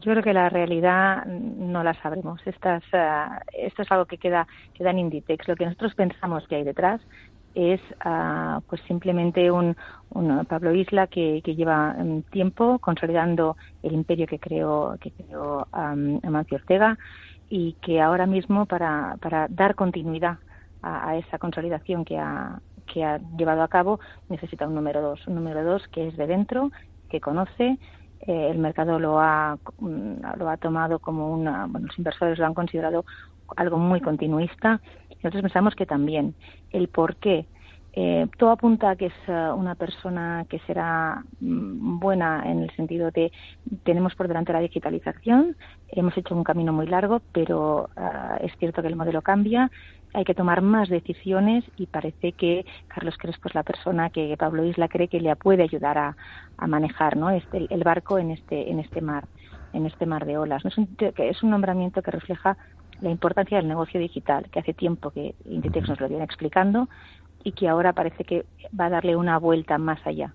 Yo creo que la realidad no la sabremos. Estas, uh, esto es algo que queda, queda en Inditex. Lo que nosotros pensamos que hay detrás es uh, pues simplemente un, un, Pablo Isla que, que lleva um, tiempo consolidando el imperio que creó, que creó um, Amancio Ortega y que ahora mismo para, para dar continuidad a, a esa consolidación que ha, que ha llevado a cabo necesita un número dos, un número dos que es de dentro, que conoce, eh, el mercado lo ha, lo ha tomado como una, bueno, los inversores lo han considerado algo muy continuista. Nosotros pensamos que también el por qué. Eh, todo apunta a que es uh, una persona que será mm, buena en el sentido de tenemos por delante la digitalización, hemos hecho un camino muy largo, pero uh, es cierto que el modelo cambia, hay que tomar más decisiones y parece que Carlos Crespo es la persona que Pablo Isla cree que le puede ayudar a, manejar ¿no? este, el barco en este, en este mar en este mar de olas. Es, un, es un nombramiento que refleja la importancia del negocio digital, que hace tiempo que Inditex nos lo viene explicando y que ahora parece que va a darle una vuelta más allá